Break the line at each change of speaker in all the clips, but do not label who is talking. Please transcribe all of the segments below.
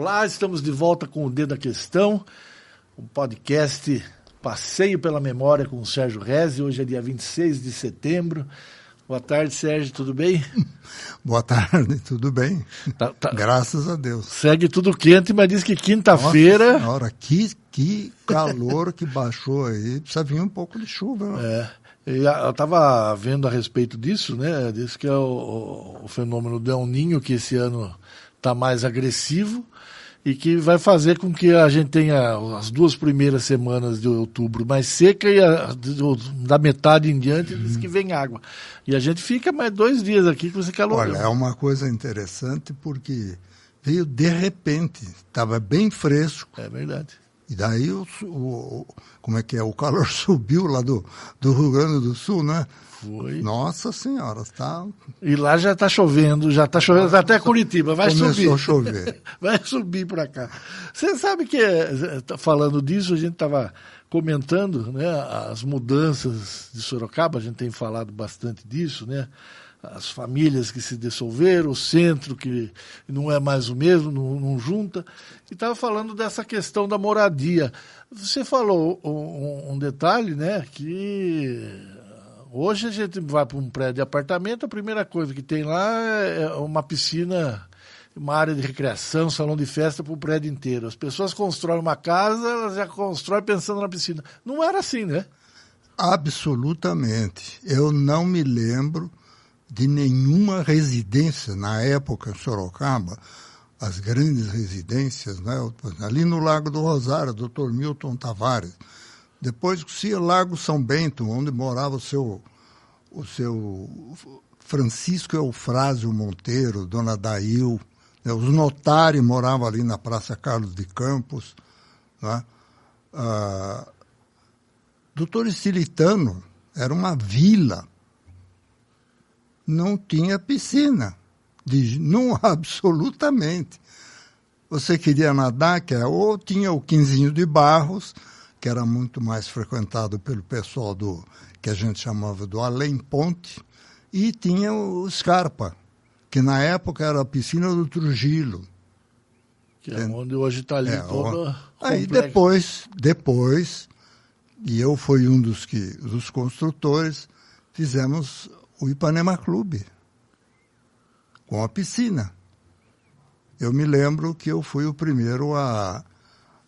Olá, estamos de volta com o Dedo da Questão, um podcast Passeio pela Memória com o Sérgio Rezi. Hoje é dia 26 de setembro. Boa tarde, Sérgio, tudo bem?
Boa tarde, tudo bem? Tá, tá. Graças a Deus.
Segue tudo quente, mas diz que quinta-feira.
Senhora, que, que calor que baixou aí. Precisa vir um pouco de chuva. Né?
É. Eu estava vendo a respeito disso, né? Diz que é o, o fenômeno do El Ninho, que esse ano está mais agressivo e que vai fazer com que a gente tenha as duas primeiras semanas de outubro mais seca e a, da metade em diante diz que vem água. E a gente fica mais dois dias aqui com esse calor.
Olha, é uma coisa interessante porque veio de repente, estava bem fresco.
É verdade.
E daí o, o, como é que é? O calor subiu lá do, do Rio Grande do Sul, né?
Foi.
Nossa Senhora, está.
E lá já está chovendo, já está chovendo até Curitiba, vai
começou
subir.
a chover.
vai subir para cá. Você sabe que, tá falando disso, a gente estava comentando né, as mudanças de Sorocaba, a gente tem falado bastante disso, né? As famílias que se dissolveram, o centro que não é mais o mesmo, não, não junta. E estava falando dessa questão da moradia. Você falou um, um detalhe, né? Que Hoje a gente vai para um prédio de apartamento, a primeira coisa que tem lá é uma piscina, uma área de recreação, salão de festa para o prédio inteiro. As pessoas constroem uma casa, elas já constroem pensando na piscina. Não era assim, né?
Absolutamente. Eu não me lembro de nenhuma residência na época em Sorocaba, as grandes residências, né? ali no Lago do Rosário, Dr. Milton Tavares depois se Lago São Bento, onde morava o seu, o seu Francisco Eufrásio Monteiro, Dona Dail, né? os notários moravam ali na Praça Carlos de Campos. Né? Ah, Doutor Estilitano era uma vila, não tinha piscina, de, não absolutamente. Você queria nadar, que é, ou tinha o quinzinho de barros, que era muito mais frequentado pelo pessoal do que a gente chamava do Além Ponte, e tinha o Scarpa, que na época era a piscina do Trujillo.
Que é onde hoje está ali é, toda.
Aí depois, depois, e eu fui um dos, que, dos construtores, fizemos o Ipanema Clube, com a piscina. Eu me lembro que eu fui o primeiro a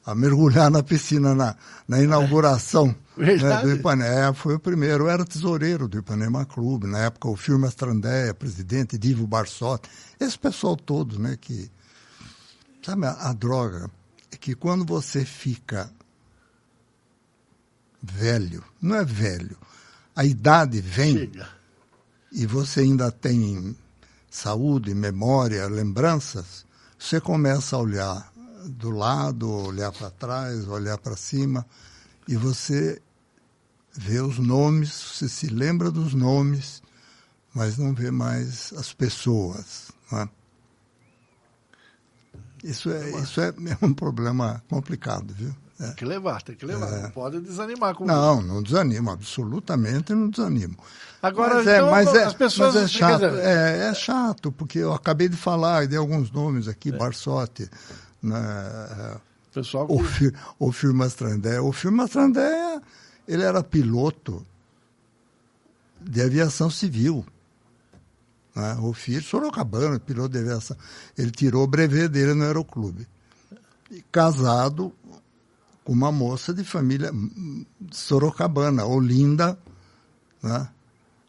a mergulhar na piscina na, na inauguração é, né, do Ipanema. É, foi o primeiro, eu era tesoureiro do Ipanema Clube, na época o filme Astrandéia, presidente Divo Barsotti, esse pessoal todo, né, que... Sabe, a, a droga é que quando você fica velho, não é velho, a idade vem Chega. E você ainda tem saúde, memória, lembranças, você começa a olhar do lado, olhar para trás, olhar para cima, e você vê os nomes, você se lembra dos nomes, mas não vê mais as pessoas. É? Isso é, isso é um problema complicado, viu?
É. Tem que levar, tem que levar. É. Não pode desanimar com
Não, não desanimo, absolutamente não desanimo.
Agora, mas é, então, mas é,
as pessoas. Mas é chato, é, é, chato, porque eu acabei de falar, dei alguns nomes aqui, é. Barsotti, né?
Pessoal
o, fi, o filme Astrandé. O filme Astrandé, ele era piloto de aviação civil. Né? O filho, Sorocabana, piloto de aviação. Ele tirou o brevet dele no aeroclube. E casado uma moça de família sorocabana, Olinda, né?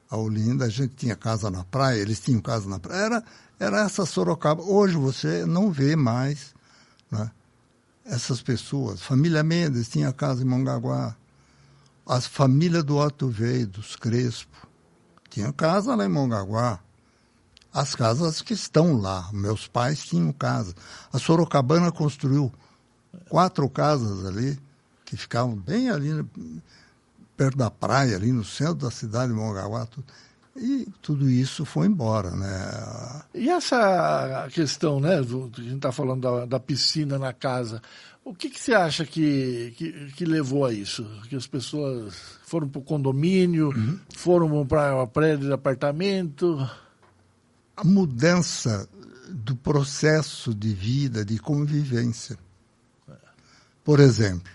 A Olinda, a gente tinha casa na praia, eles tinham casa na praia. Era, era essa Sorocaba. Hoje você não vê mais né? Essas pessoas, família Mendes tinha casa em Mongaguá, as famílias do Otto Veio, dos Crespo, tinha casa lá em Mongaguá. As casas que estão lá, meus pais tinham casa. A Sorocabana construiu quatro casas ali, que ficavam bem ali perto da praia, ali no centro da cidade de Mongaguá. Tudo. E tudo isso foi embora, né?
E essa questão, né? Do, a gente está falando da, da, piscina na casa. O que, que você acha que, que, que, levou a isso? Que as pessoas foram para o condomínio, uhum. foram para prédio de apartamento?
A mudança do processo de vida, de convivência. Por exemplo,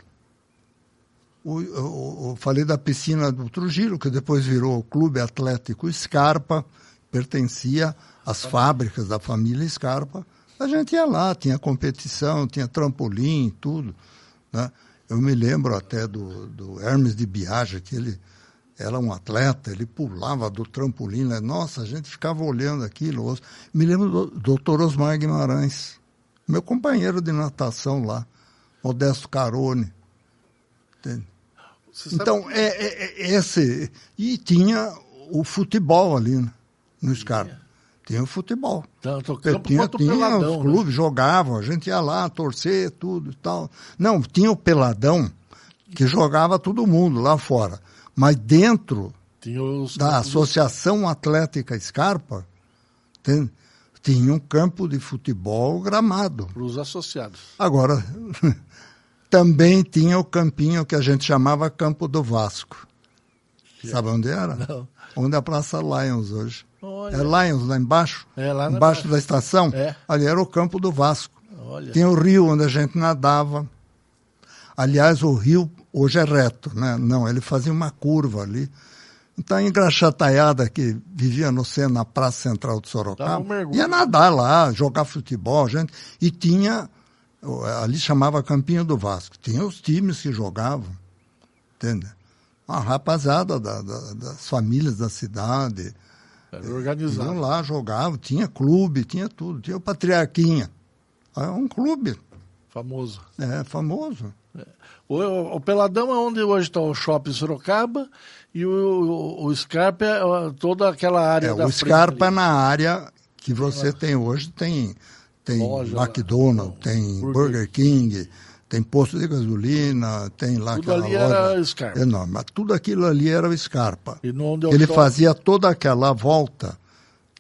o, falei da piscina do Trujillo, que depois virou o Clube Atlético Scarpa, pertencia às fábricas da família Scarpa. A gente ia lá, tinha competição, tinha trampolim, tudo. Né? Eu me lembro até do, do Hermes de Biaggi, que ele era um atleta, ele pulava do trampolim. Né? Nossa, a gente ficava olhando aquilo. Me lembro do doutor Osmar Guimarães, meu companheiro de natação lá, Modesto Carone. Então, é, é, é, esse. E tinha o futebol ali né? no Scarpa. Tinha o futebol.
Tanto campo tinha,
tinha peladão, os né? clubes, né? jogavam, a gente ia lá torcer, tudo e tal. Não, tinha o peladão que jogava todo mundo lá fora. Mas dentro da Associação Atlética Scarpa, tem, tinha um campo de futebol gramado.
Para os associados.
Agora, também tinha o campinho que a gente chamava Campo do Vasco. Sabe onde era?
Não.
Onde é a Praça Lions hoje.
Olha.
É Lions, lá embaixo.
É, lá
embaixo da estação.
É.
Ali era o campo do Vasco.
Olha.
Tinha o rio onde a gente nadava. Aliás, o rio hoje é reto, né? Não, ele fazia uma curva ali. Então, a engraxataiada que vivia no centro, na Praça Central de Sorocaba,
um
ia nadar lá, jogar futebol, gente. E tinha, ali chamava Campinho do Vasco, tinha os times que jogavam, entende? Uma rapaziada da, da, das famílias da cidade,
era organizado.
Iam lá, jogavam, tinha clube, tinha tudo. Tinha o Patriarquinha. É um clube.
Famoso.
É, famoso.
É. O, o, Peladão é onde hoje está o Shopping Sorocaba e o, o, Scarpa é toda aquela área
é,
da
O Scarpa é na área que você tem hoje, tem, tem Loja, McDonald's, tem Burger, Burger King, tem posto de gasolina, tem lá
tudo
aquela
ali
loja
era Scarpa.
enorme. Mas tudo aquilo ali era o Scarpa. Ele fazia toda aquela volta.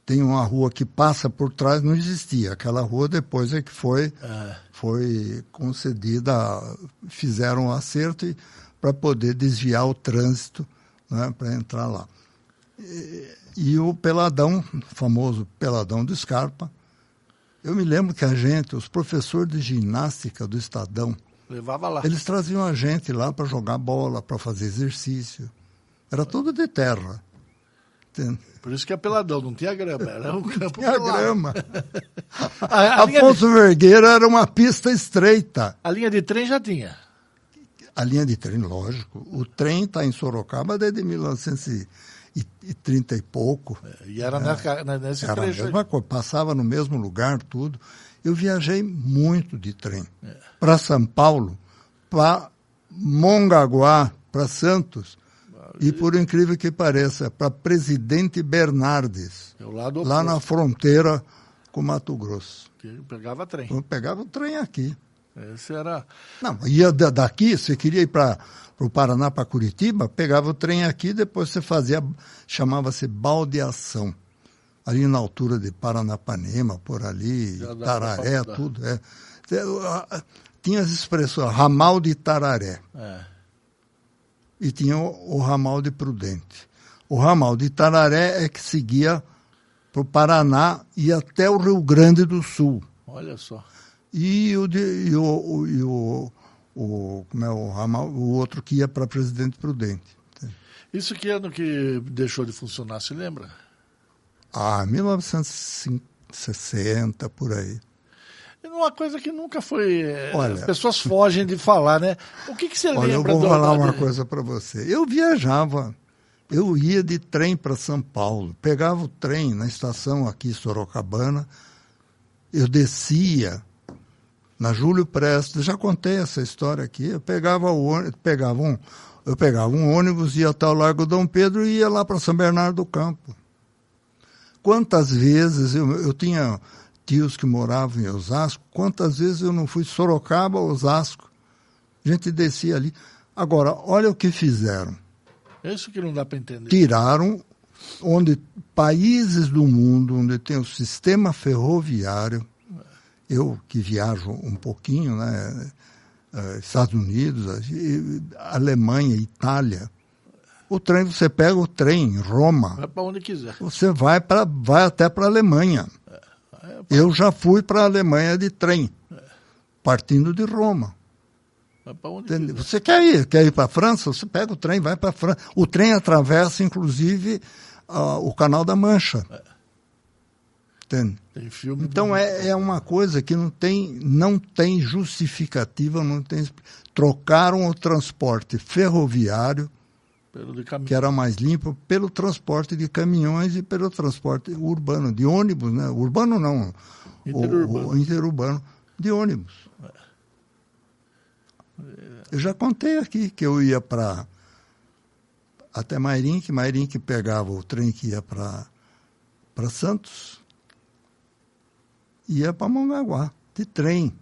Tem uma rua que passa por trás, não existia. Aquela rua depois é que foi,
é.
foi concedida, fizeram um acerto para poder desviar o trânsito né, para entrar lá. E, e o Peladão, famoso Peladão do Scarpa, eu me lembro que a gente, os professores de ginástica do Estadão,
levava lá.
Eles traziam a gente lá para jogar bola, para fazer exercício. Era tudo de terra.
Por isso que é peladão, não tinha grama, era um campo
tinha
pelado.
grama. a, a Afonso de... Vergueira era uma pista estreita.
A linha de trem já tinha.
A linha de trem, lógico. O trem está em Sorocaba desde 1900 e, 30 pouco.
É, e era é, nessa, nesse
era trecho. A mesma coisa, passava no mesmo lugar, tudo. Eu viajei muito de trem.
É.
Para São Paulo, para Mongaguá, para Santos. E por incrível que pareça, para Presidente Bernardes,
é lá
na fronteira com Mato Grosso.
Que pegava trem.
Eu pegava o trem aqui.
Esse era.
Não, ia daqui, você queria ir para o Paraná, para Curitiba, pegava o trem aqui, depois você fazia, chamava-se baldeação. Ali na altura de Paranapanema, por ali, Tararé, tudo. É. Tinha as expressões, ramal de Tararé.
É.
E tinha o, o ramal de Prudente. O ramal de Tararé é que seguia para o Paraná e até o Rio Grande do Sul.
Olha só
e o, de, e o, e o, o, como é, o, ramal, o outro que ia para Presidente Prudente.
Isso que ano que deixou de funcionar, se lembra?
Ah, 1960, por aí.
Uma coisa que nunca foi. Eh,
olha,
As pessoas fogem de falar, né? O que, que você
olha,
lembra?
Eu vou falar uma coisa para você. Eu viajava, eu ia de trem para São Paulo, pegava o trem na estação aqui, Sorocabana, eu descia na Júlio Prestes, já contei essa história aqui, eu pegava, o, pegava, um, eu pegava um ônibus, ia até o Largo Dom Pedro e ia lá para São Bernardo do Campo. Quantas vezes eu, eu tinha tios que moravam em Osasco, quantas vezes eu não fui Sorocaba, Osasco, a gente descia ali. Agora, olha o que fizeram.
É isso que não dá para entender.
Tiraram onde países do mundo onde tem o sistema ferroviário eu que viajo um pouquinho, né, eh, Estados Unidos, Alemanha, Itália, o trem, você pega o trem em Roma.
Vai para onde quiser.
Você vai, pra, vai até para a Alemanha.
É,
Eu já fui para a Alemanha de trem, partindo de Roma. Você quer ir? Quer ir para a França? Você pega o trem, vai para a França. O trem atravessa, inclusive, uh, o Canal da Mancha. Entende? então é, é uma coisa que não tem, não tem justificativa, não tem. Trocaram o transporte ferroviário, que era mais limpo, pelo transporte de caminhões e pelo transporte urbano, de ônibus, né? Urbano não, interurbano, o, o interurbano de ônibus. Eu já contei aqui que eu ia para até Mairink, Mairink pegava o trem que ia para Santos, ia para Mongaguá, de trem.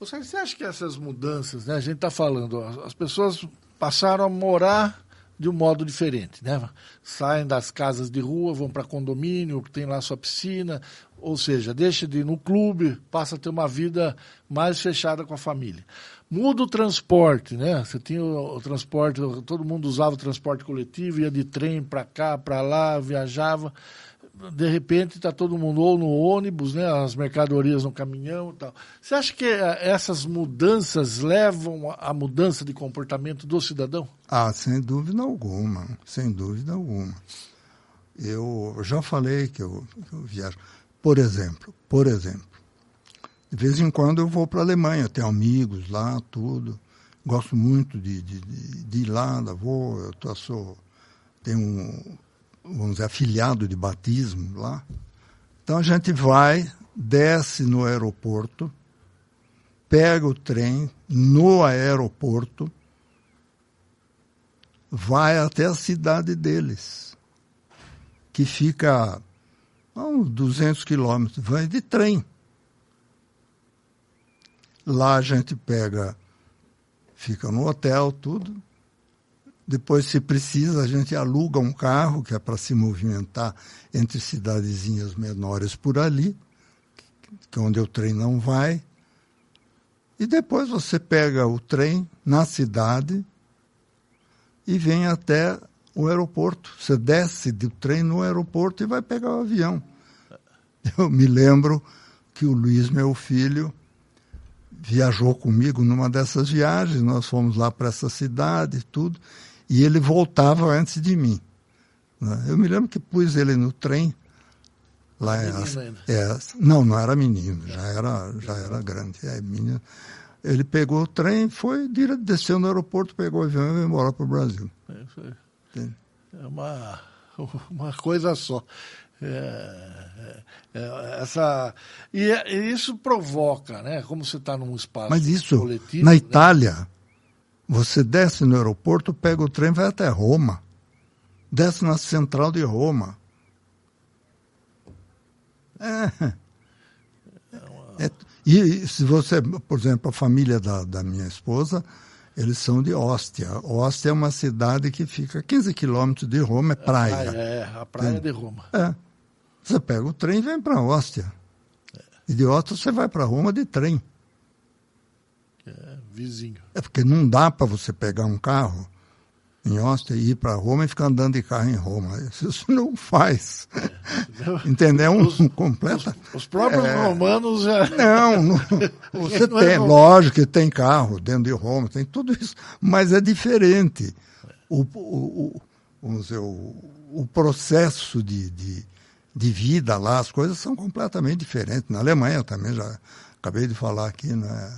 Você acha que essas mudanças, né, a gente está falando, as pessoas passaram a morar de um modo diferente, né? Saem das casas de rua, vão para condomínio, tem lá sua piscina, ou seja, deixa de ir no clube, passa a ter uma vida mais fechada com a família. Muda o transporte, né? Você tinha o, o transporte, todo mundo usava o transporte coletivo, ia de trem para cá, para lá, viajava. De repente está todo mundo ou no ônibus, né? As mercadorias no caminhão e tal. Você acha que eh, essas mudanças levam à mudança de comportamento do cidadão?
Ah, sem dúvida alguma, sem dúvida alguma. Eu já falei que eu, que eu viajo. Por exemplo, por exemplo, de vez em quando eu vou para a Alemanha, tenho amigos lá, tudo. Gosto muito de, de, de ir lá, vou, eu tô, sou, tenho um, vamos dizer, afiliado de batismo lá. Então a gente vai, desce no aeroporto, pega o trem no aeroporto, vai até a cidade deles, que fica a uns 200 quilômetros, vai de trem. Lá a gente pega, fica no hotel, tudo. Depois, se precisa, a gente aluga um carro, que é para se movimentar entre cidadezinhas menores por ali, que é onde o trem não vai. E depois você pega o trem na cidade e vem até o aeroporto. Você desce do trem no aeroporto e vai pegar o avião. Eu me lembro que o Luiz, meu filho, viajou comigo numa dessas viagens, nós fomos lá para essa cidade e tudo, e ele voltava antes de mim. Né? Eu me lembro que pus ele no trem, lá é, é, não, não era menino, já era, já era grande, é menino. Ele pegou o trem, foi, desceu no aeroporto, pegou o avião e veio embora para o Brasil.
É, é uma, uma coisa só. É, é, é, essa e, e, isso provoca, né? Como você está num espaço
Mas isso,
coletivo,
na né? Você desce no aeroporto, pega o trem, vai até Roma, desce na central de Roma. É. é e se você, por exemplo, a família da, da minha esposa, eles são de Ostia. Ostia é uma cidade que fica a 15 quilômetros de Roma, é praia.
A praia é, a praia de Roma.
É. Você pega o trem e vem para Ostia. É. E de Ostia você vai para Roma de trem.
É, vizinho.
É porque não dá para você pegar um carro em Ostia e ir para Roma e ficar andando de carro em Roma. Isso não faz. É. Entendeu? Um, os, completa...
Os, os próprios é... romanos já.
Não, não você não tem, é lógico que tem carro dentro de Roma, tem tudo isso, mas é diferente. O, o, o vamos dizer, o, o processo de, de de vida lá, as coisas são completamente diferentes. Na Alemanha também, já acabei de falar aqui, né?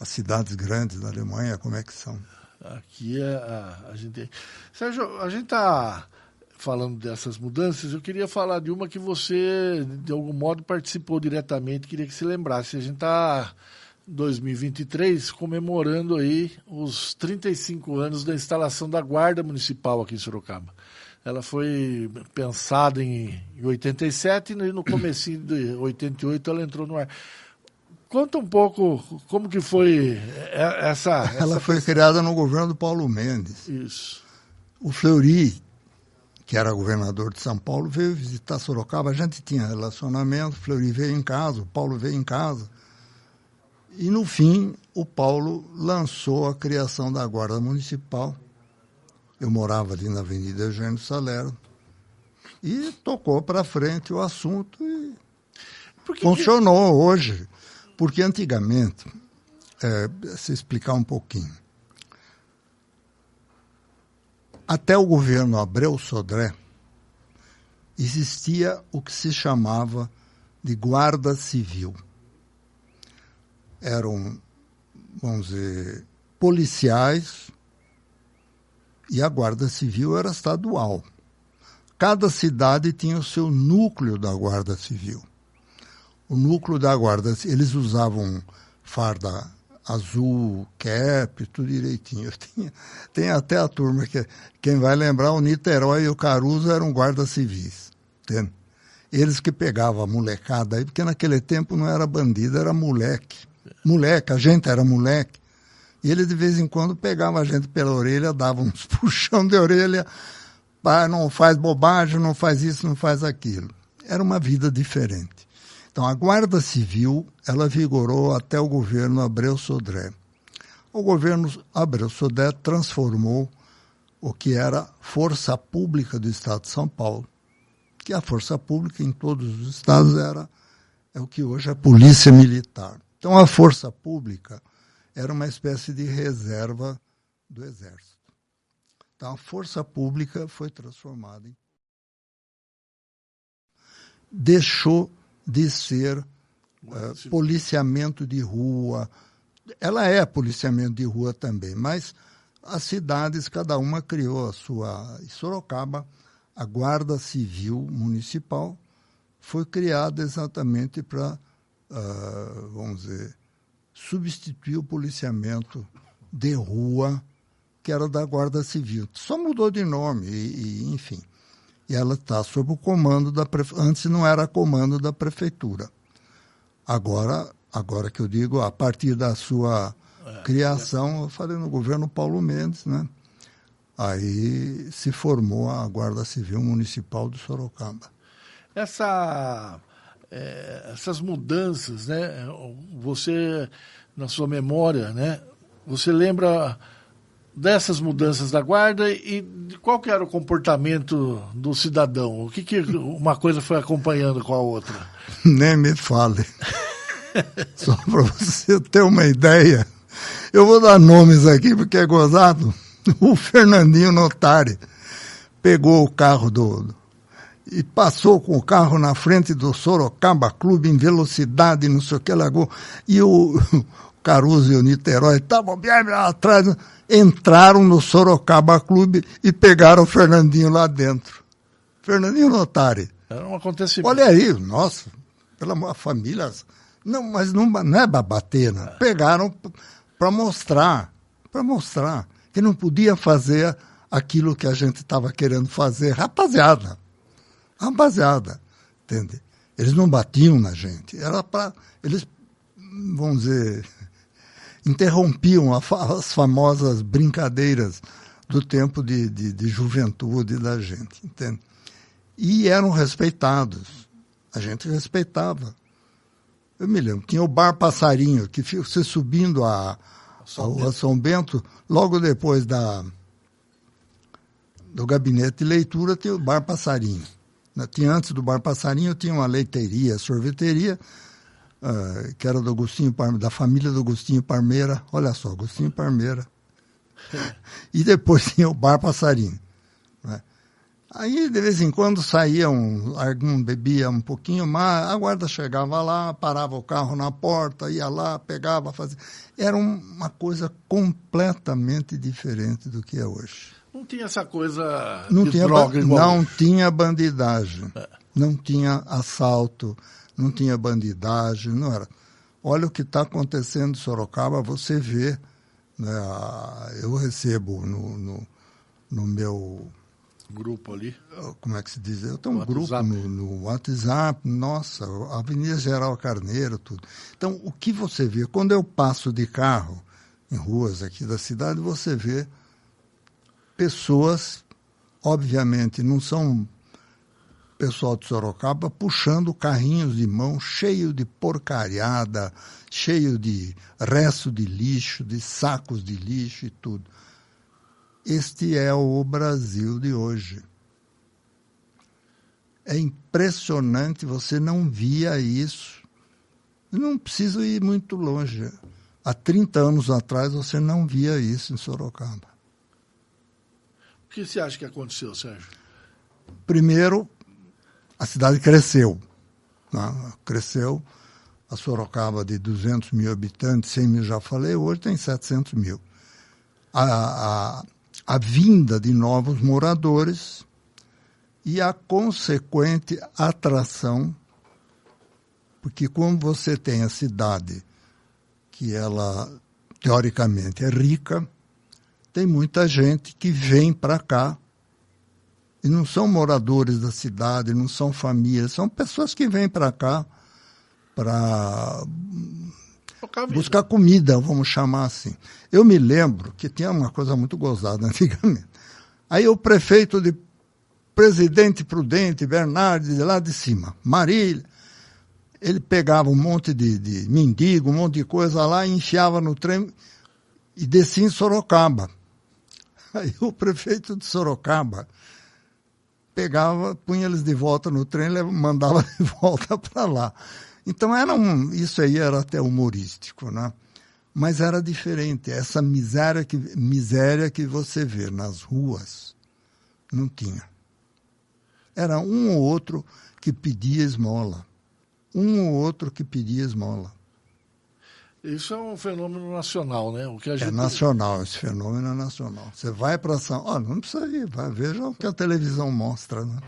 As cidades grandes da Alemanha, como é que são.
Aqui é a, a gente. Sérgio, a gente está falando dessas mudanças, eu queria falar de uma que você, de algum modo, participou diretamente, queria que se lembrasse. A gente está 2023 comemorando aí os 35 anos da instalação da Guarda Municipal aqui em Sorocaba. Ela foi pensada em, em 87 e no começo de 88 ela entrou no ar. Conta um pouco como que foi essa... essa
ela foi criada no governo do Paulo Mendes.
Isso.
O Fleury, que era governador de São Paulo, veio visitar Sorocaba. A gente tinha relacionamento, o Fleury veio em casa, o Paulo veio em casa. E, no fim, o Paulo lançou a criação da Guarda Municipal, eu morava ali na Avenida Eugênio Salero. E tocou para frente o assunto e Funcionou que... hoje. Porque antigamente, é, se explicar um pouquinho, até o governo Abreu Sodré, existia o que se chamava de guarda civil. Eram, vamos dizer, policiais e a guarda civil era estadual. Cada cidade tinha o seu núcleo da guarda civil. O núcleo da guarda, eles usavam farda azul, cap, tudo direitinho. Tinha, tem até a turma que quem vai lembrar, o Niterói e o Caruso eram guardas civis. Entende? Eles que pegavam a molecada aí, porque naquele tempo não era bandido, era moleque. Moleque, a gente era moleque. E ele de vez em quando pegava a gente pela orelha, dava uns puxão de orelha, pai, não faz bobagem, não faz isso, não faz aquilo. Era uma vida diferente. Então, a Guarda Civil, ela vigorou até o governo Abreu Sodré. O governo Abreu Sodré transformou o que era Força Pública do Estado de São Paulo, que a Força Pública em todos os estados era é o que hoje é a Polícia Militar. Então, a Força Pública era uma espécie de reserva do Exército. Então, a Força Pública foi transformada em. Deixou de ser uh, policiamento de rua. Ela é policiamento de rua também, mas as cidades, cada uma criou a sua. Em Sorocaba, a Guarda Civil Municipal foi criada exatamente para, uh, vamos dizer, substituir o policiamento de rua, que era da Guarda Civil. Só mudou de nome, e, e enfim e ela está sob o comando da prefeitura. Antes não era comando da prefeitura. Agora, agora que eu digo, a partir da sua é, criação, eu falei no governo Paulo Mendes, né? Aí se formou a Guarda Civil Municipal de Sorocaba.
Essa, é, essas mudanças, né? Você, na sua memória, né? Você lembra dessas mudanças da guarda e qual que era o comportamento do cidadão? O que, que uma coisa foi acompanhando com a outra?
Nem me fale. Só para você ter uma ideia, eu vou dar nomes aqui porque é gozado. O Fernandinho Notari pegou o carro do, e passou com o carro na frente do Sorocaba Clube em velocidade, não sei o que, largou. E o, Caruso e o Niterói estavam bem atrás, entraram no Sorocaba Clube e pegaram o Fernandinho lá dentro. Fernandinho Notari.
Era um acontecimento.
Olha aí, nossa, pela família. Não, mas não, não é babatena. É. Pegaram para mostrar, para mostrar que não podia fazer aquilo que a gente estava querendo fazer. Rapaziada, rapaziada, entende? Eles não batiam na gente. Era para eles, vamos dizer, interrompiam as famosas brincadeiras do tempo de, de, de juventude da gente, entende? E eram respeitados. A gente respeitava. Eu me lembro, tinha o Bar Passarinho, que você subindo a, a, a São Bento, logo depois da, do gabinete de leitura, tinha o Bar Passarinho. Tinha antes do Bar Passarinho, tinha uma leiteria, sorveteria, uh, que era do Agostinho, da família do Agostinho Parmeira. Olha só, Agostinho Parmeira. e depois tinha o Bar Passarinho. Né? Aí, de vez em quando, saía um, algum bebia um pouquinho mais, a guarda chegava lá, parava o carro na porta, ia lá, pegava, fazia. Era uma coisa completamente diferente do que é hoje.
Não tinha essa coisa
não de tinha, droga igual. Não tinha bandidagem, é. não tinha assalto, não tinha bandidagem, não era. Olha o que está acontecendo em Sorocaba, você vê, né, eu recebo no, no, no, meu...
Grupo ali?
Como é que se diz? Eu tenho um grupo no, no, WhatsApp, nossa, Avenida Geral Carneiro, tudo. Então, o que você vê? Quando eu passo de carro em ruas aqui da cidade, você vê pessoas, obviamente, não são pessoal de Sorocaba puxando carrinhos de mão cheio de porcariada, cheio de resto de lixo, de sacos de lixo e tudo. Este é o Brasil de hoje. É impressionante, você não via isso Não preciso ir muito longe. Há 30 anos atrás você não via isso em Sorocaba.
Que você acha que aconteceu, Sérgio?
Primeiro, a cidade cresceu. Né? Cresceu. A Sorocaba de 200 mil habitantes, 100 mil já falei, hoje tem 700 mil. A, a, a vinda de novos moradores e a consequente atração, porque como você tem a cidade que ela teoricamente é rica, tem muita gente que vem para cá e não são moradores da cidade, não são famílias, são pessoas que vêm para cá para buscar comida, vamos chamar assim. Eu me lembro que tinha uma coisa muito gozada antigamente. Aí o prefeito de Presidente Prudente, Bernardes, de lá de cima, Marília, ele pegava um monte de, de mendigo, um monte de coisa lá, e enfiava no trem e descia em Sorocaba. Aí o prefeito de Sorocaba pegava, punha eles de volta no trem e mandava de volta para lá. Então era um, isso aí era até humorístico, né? Mas era diferente. Essa miséria que, miséria que você vê nas ruas, não tinha. Era um ou outro que pedia esmola. Um ou outro que pedia esmola.
Isso é um fenômeno nacional, né? O que a
é
gente...
É nacional, esse fenômeno é nacional. Você vai para São... Olha, não precisa ir, vai, veja o que a televisão mostra, né?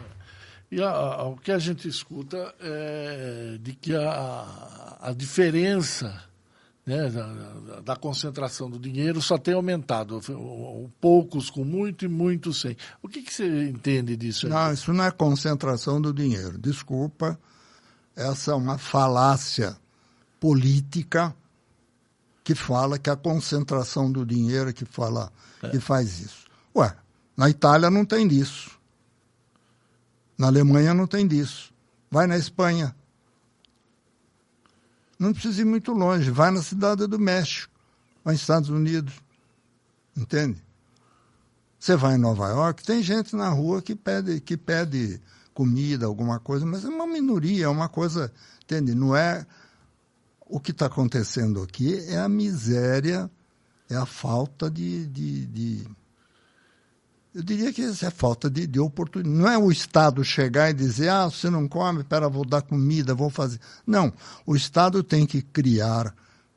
E a, a, o que a gente escuta é de que a, a diferença né, da, da, concentração do dinheiro só tem aumentado. Poucos com muito e muitos sem. O que, que você entende disso? Aí?
Não, isso não é concentração do dinheiro. Desculpa, essa é uma falácia política que fala que a concentração do dinheiro que fala é. que faz isso. Ué, na Itália não tem disso. Na Alemanha não tem disso. Vai na Espanha. Não precisa ir muito longe. Vai na cidade do México. Vai nos Estados Unidos. Entende? Você vai em Nova York, tem gente na rua que pede, que pede comida, alguma coisa, mas é uma minoria, é uma coisa, entende? Não é o que está acontecendo aqui é a miséria, é a falta de, de, de eu diria que é falta de, de oportunidade. Não é o Estado chegar e dizer, ah, você não come, pera, vou dar comida, vou fazer. Não, o Estado tem que criar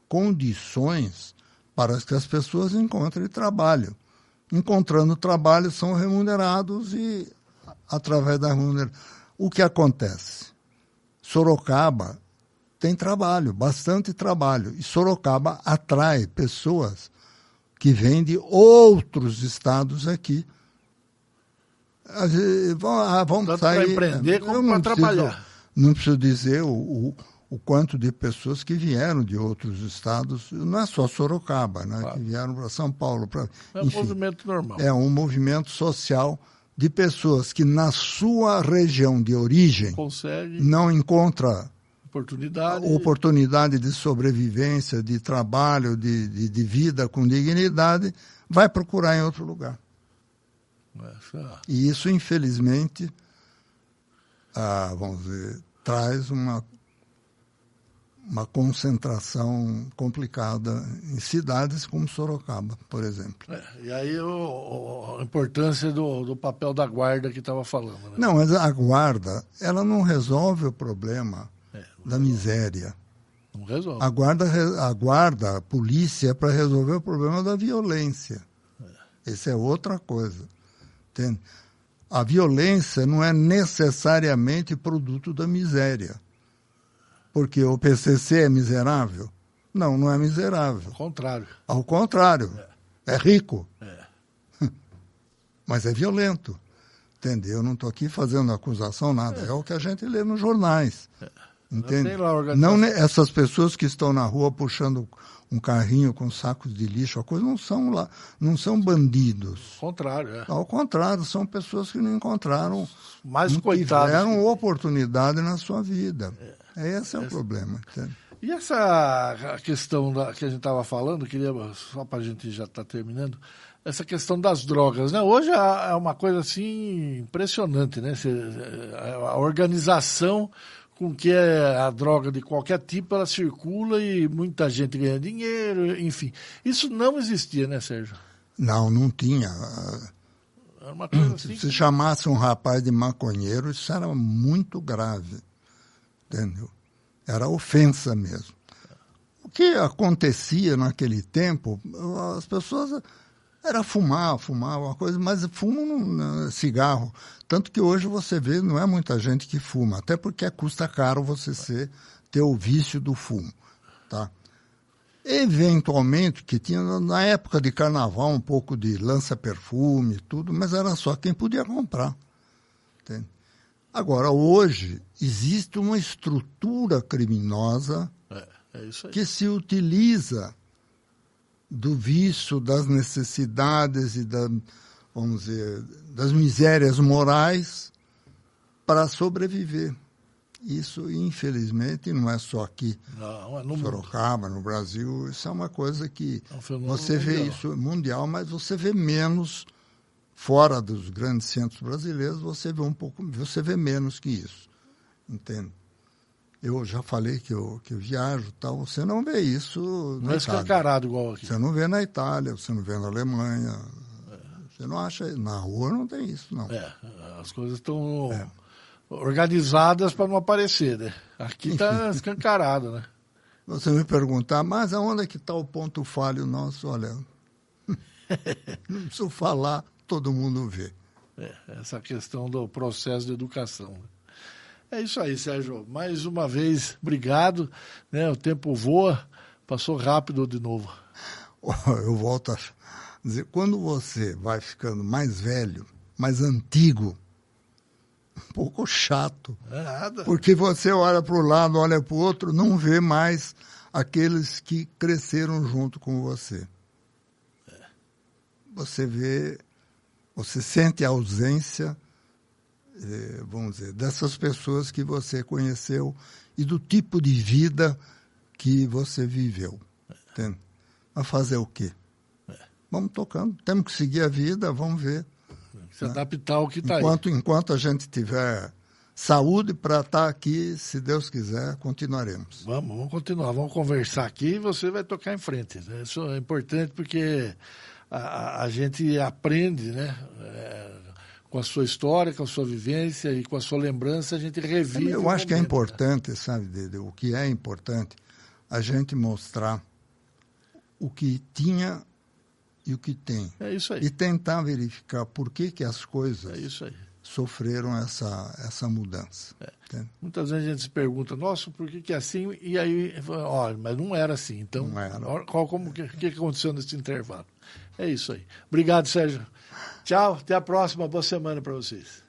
condições para que as pessoas encontrem trabalho. Encontrando trabalho, são remunerados e, através da remuneração. O que acontece? Sorocaba tem trabalho, bastante trabalho. E Sorocaba atrai pessoas que vêm de outros estados aqui
ah, vamos Tanto sair. Para empreender como para trabalhar.
Não preciso dizer o, o, o, quanto de pessoas que vieram de outros estados, não é só Sorocaba, né, claro. que vieram para São Paulo. Pra,
é enfim, um movimento normal.
É um movimento social de pessoas que na sua região de origem
Consegue
não encontra
oportunidade.
oportunidade de sobrevivência, de trabalho, de, de, de vida com dignidade, vai procurar em outro lugar. E isso, infelizmente, ah, vamos dizer, traz uma, uma concentração complicada em cidades como Sorocaba, por exemplo.
É, e aí o, a importância do, do papel da guarda que estava falando. Né?
Não, mas a guarda, ela não resolve o problema da miséria.
Não resolve.
A guarda, a polícia é para resolver o problema da violência. É. Isso é outra coisa. Entende? A violência não é necessariamente produto da miséria. Porque o PCC é miserável? Não, não é miserável.
Ao contrário.
Ao contrário. É, é rico. É. Mas é violento. Entendeu? Eu não estou aqui fazendo acusação, nada. É. é. o que a gente lê nos jornais. É. Entende? Não, essas pessoas que estão na rua puxando um carrinho com sacos de lixo, a coisa não são lá, não são bandidos.
Ao contrário, é.
Ao contrário, são pessoas que não encontraram,
mais
não
coitados
tiveram que... oportunidade na sua vida. É. Esse é o problema. Entende?
E essa questão da, que a gente estava falando, queria só para a gente já estar tá terminando, essa questão das drogas, né? Hoje é uma coisa assim impressionante, né? A organização com que a droga de qualquer tipo ela circula e muita gente ganha dinheiro, enfim. Isso não existia, né, Sérgio?
Não, não tinha.
Era uma coisa assim.
Se chamasse um rapaz de maconheiro, isso era muito grave. Entendeu? Era ofensa mesmo. O que acontecia naquele tempo, as pessoas era fumar, fumar uma coisa, mas fumo cigarro. Tanto que hoje você vê, não é muita gente que fuma, até porque custa caro você ser, ter o vício do fumo. Tá? Eventualmente, que tinha na época de carnaval um pouco de lança-perfume tudo, mas era só quem podia comprar. Entende? Agora, hoje, existe uma estrutura criminosa
é, é
que se utiliza do vício, das necessidades e da, vamos dizer, das misérias morais para sobreviver. Isso, infelizmente, não é só aqui
não, é no
Sorocaba, no Brasil. Isso é uma coisa que
é um
você vê
mundial.
isso mundial, mas você vê menos fora dos grandes centros brasileiros. Você vê um pouco, você vê menos que isso, entende? Eu já falei que eu, que eu viajo tal. Você não vê isso
Não
na
é
Itália.
escancarado igual aqui.
Você não vê na Itália, você não vê na Alemanha. Você não acha. Na rua não tem isso, não.
É, as coisas estão organizadas para não aparecer, né? Aqui está escancarado, né?
Você me perguntar, mas aonde é que está o ponto falho nosso? Olha, não preciso falar, todo mundo vê.
É, essa questão do processo de educação. É isso aí, Sérgio. Mais uma vez, obrigado. Né? O tempo voa, passou rápido de novo.
Eu volto a dizer, quando você vai ficando mais velho, mais antigo, um pouco chato.
É nada.
Porque você olha para o lado, olha para o outro, não vê mais aqueles que cresceram junto com você. Você vê, você sente a ausência, vamos dizer, dessas pessoas que você conheceu e do tipo de vida que você viveu. Entende? Mas fazer o quê? Vamos tocando. Temos que seguir a vida, vamos ver.
Se adaptar ao que está aí.
Enquanto, a gente tiver saúde para estar aqui, se Deus quiser, continuaremos.
Vamos, vamos continuar, vamos conversar aqui e você vai tocar em frente. né? Isso é importante porque a, a- a gente aprende, né? É, com a sua história, com a sua vivência e com a sua lembrança, a gente revive.
Eu
o
acho que é
né?
importante, sabe, Dede, o que é importante, a gente mostrar o que tinha e o que tem.
É isso aí.
E tentar verificar por que, que as coisas
É
sofreram essa, essa mudança.
É. Muitas vezes a gente se pergunta, nossa, por que, que é assim? E aí, olha, mas não era assim. Então,
Não era.
olha qual, como que, que aconteceu nesse intervalo? É isso aí. Obrigado, Sérgio. Tchau, até a próxima. Boa semana para vocês.